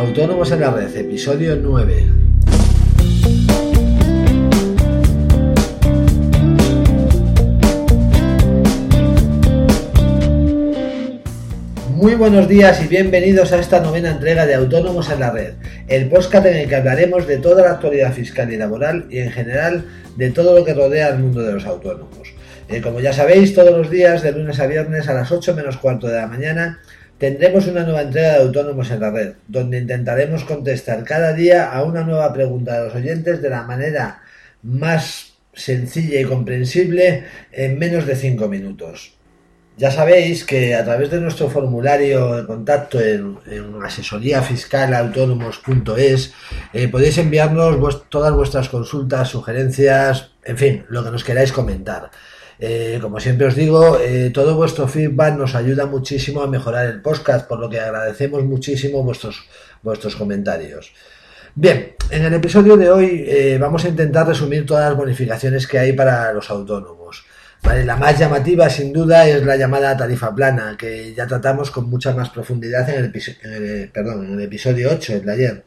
Autónomos en la Red, episodio 9. Muy buenos días y bienvenidos a esta novena entrega de Autónomos en la Red, el podcast en el que hablaremos de toda la actualidad fiscal y laboral y en general de todo lo que rodea al mundo de los autónomos. Eh, como ya sabéis, todos los días, de lunes a viernes a las 8 menos cuarto de la mañana, tendremos una nueva entrega de Autónomos en la Red, donde intentaremos contestar cada día a una nueva pregunta de los oyentes de la manera más sencilla y comprensible en menos de 5 minutos. Ya sabéis que a través de nuestro formulario de contacto en, en asesoríafiscalautónomos.es eh, podéis enviarnos todas vuestras consultas, sugerencias, en fin, lo que nos queráis comentar. Eh, como siempre os digo, eh, todo vuestro feedback nos ayuda muchísimo a mejorar el podcast, por lo que agradecemos muchísimo vuestros, vuestros comentarios. Bien, en el episodio de hoy eh, vamos a intentar resumir todas las bonificaciones que hay para los autónomos. la más llamativa, sin duda, es la llamada tarifa plana, que ya tratamos con mucha más profundidad en el, en el, perdón, en el episodio 8, el de ayer.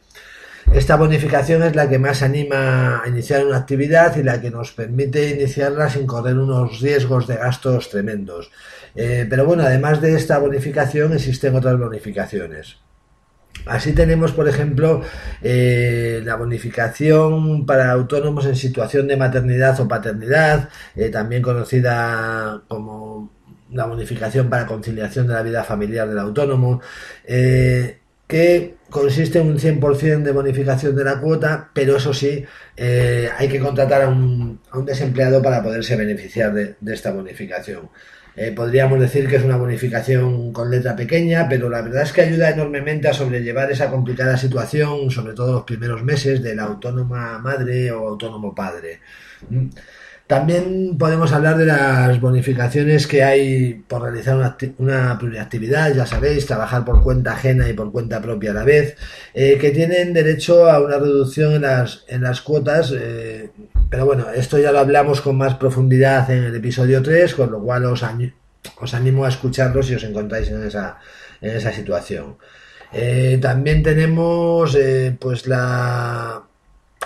Esta bonificación es la que más anima a iniciar una actividad y la que nos permite iniciarla sin correr unos riesgos de gastos tremendos. Eh, pero bueno, además de esta bonificación existen otras bonificaciones. Así tenemos, por ejemplo, eh, la bonificación para autónomos en situación de maternidad o paternidad, eh, también conocida como la bonificación para conciliación de la vida familiar del autónomo consiste en un 100% de bonificación de la cuota, pero eso sí, eh, hay que contratar a un, desempleado para poderse beneficiar de, esta bonificación. Eh, podríamos decir que es una bonificación con letra pequeña, pero la verdad es que ayuda enormemente a sobrellevar esa complicada situación, sobre todo los primeros meses, de la autónoma madre o autónomo padre. También podemos hablar de las bonificaciones que hay por realizar una, una pluriactividad, ya sabéis, trabajar por cuenta ajena y por cuenta propia a la vez, eh, que tienen derecho a una reducción en las, en las cuotas, eh, pero bueno, esto ya lo hablamos con más profundidad en el episodio 3, con lo cual os, os animo a escucharlo si os encontráis en esa, en esa situación. Eh, también tenemos pues la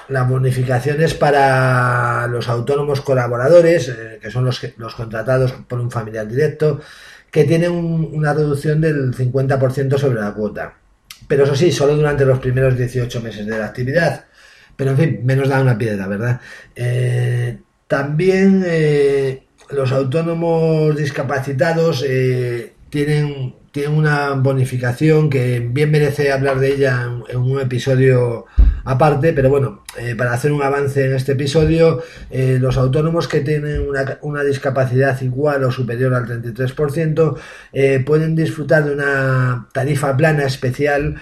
las bonificaciones para los autónomos colaboradores, eh, que son los, los contratados por un familiar directo, que tienen una reducción del 50% sobre la cuota. Pero eso sí, solo durante los primeros 18 meses de la actividad. Pero en fin, menos da una piedra, ¿verdad? Eh, también eh, los autónomos discapacitados tienen, tienen una bonificación que bien merece hablar de ella en un episodio aparte, pero bueno, eh, para hacer un avance en este episodio, eh, los autónomos que tienen una, discapacidad igual o superior al 33% eh, pueden disfrutar de una tarifa plana especial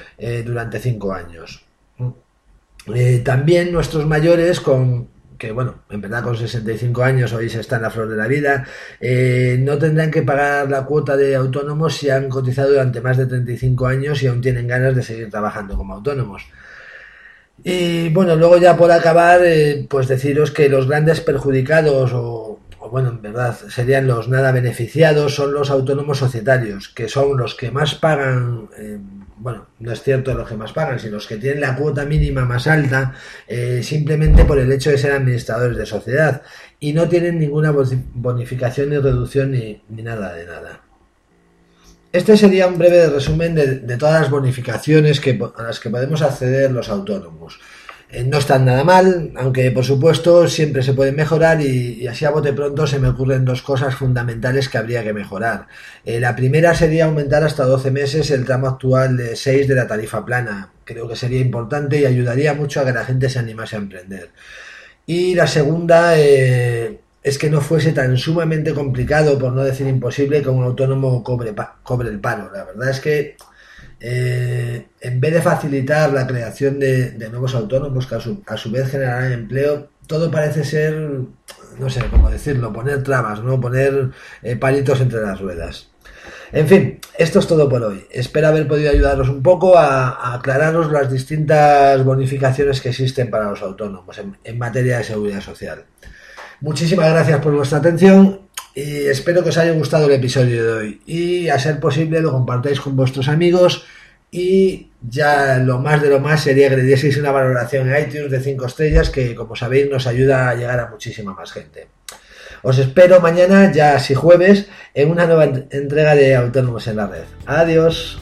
durante 5 años. también nuestros mayores con que bueno, en verdad con 65 años hoy se está en la flor de la vida, no tendrán que pagar la cuota de autónomos si han cotizado durante más de 35 años y aún tienen ganas de seguir trabajando como autónomos. Y bueno, luego ya por acabar, eh, pues deciros que los grandes perjudicados, o, bueno, en verdad serían los nada beneficiados, son los autónomos societarios, que son los que más pagan, eh, bueno, no es cierto los que más pagan, sino los que tienen la cuota mínima más alta, eh, simplemente por el hecho de ser administradores de sociedad, y no tienen ninguna bonificación ni reducción ni nada de nada. Este sería un breve resumen de, todas las bonificaciones a las que podemos acceder los autónomos. Eh, no están nada mal, aunque por supuesto siempre se pueden mejorar y, así a bote pronto se me ocurren dos cosas fundamentales que habría que mejorar. Eh, la primera sería aumentar hasta 12 meses el tramo actual de 6 de la tarifa plana. Creo que sería importante y ayudaría mucho a que la gente se animase a emprender. Y la segunda, eh, es que no fuese tan sumamente complicado, por no decir imposible, que un autónomo cobre, el paro. La verdad es que eh, en vez de facilitar la creación de, nuevos autónomos que a su, vez generarán empleo, todo parece ser, no sé cómo decirlo, poner trabas, ¿no? poner eh, palitos entre las ruedas. En fin, esto es todo por hoy. Espero haber podido ayudaros un poco a, aclararos las distintas bonificaciones que existen para los autónomos en materia de seguridad social. Muchísimas gracias por vuestra atención y espero que os haya gustado el episodio de hoy y a ser posible lo compartáis con vuestros amigos y ya lo más de lo más sería que le dieseis una valoración en iTunes de 5 estrellas que como sabéis nos ayuda a llegar a muchísima más gente. Os espero mañana, ya si jueves, en una nueva entrega de Autónomos en la Red. Adiós.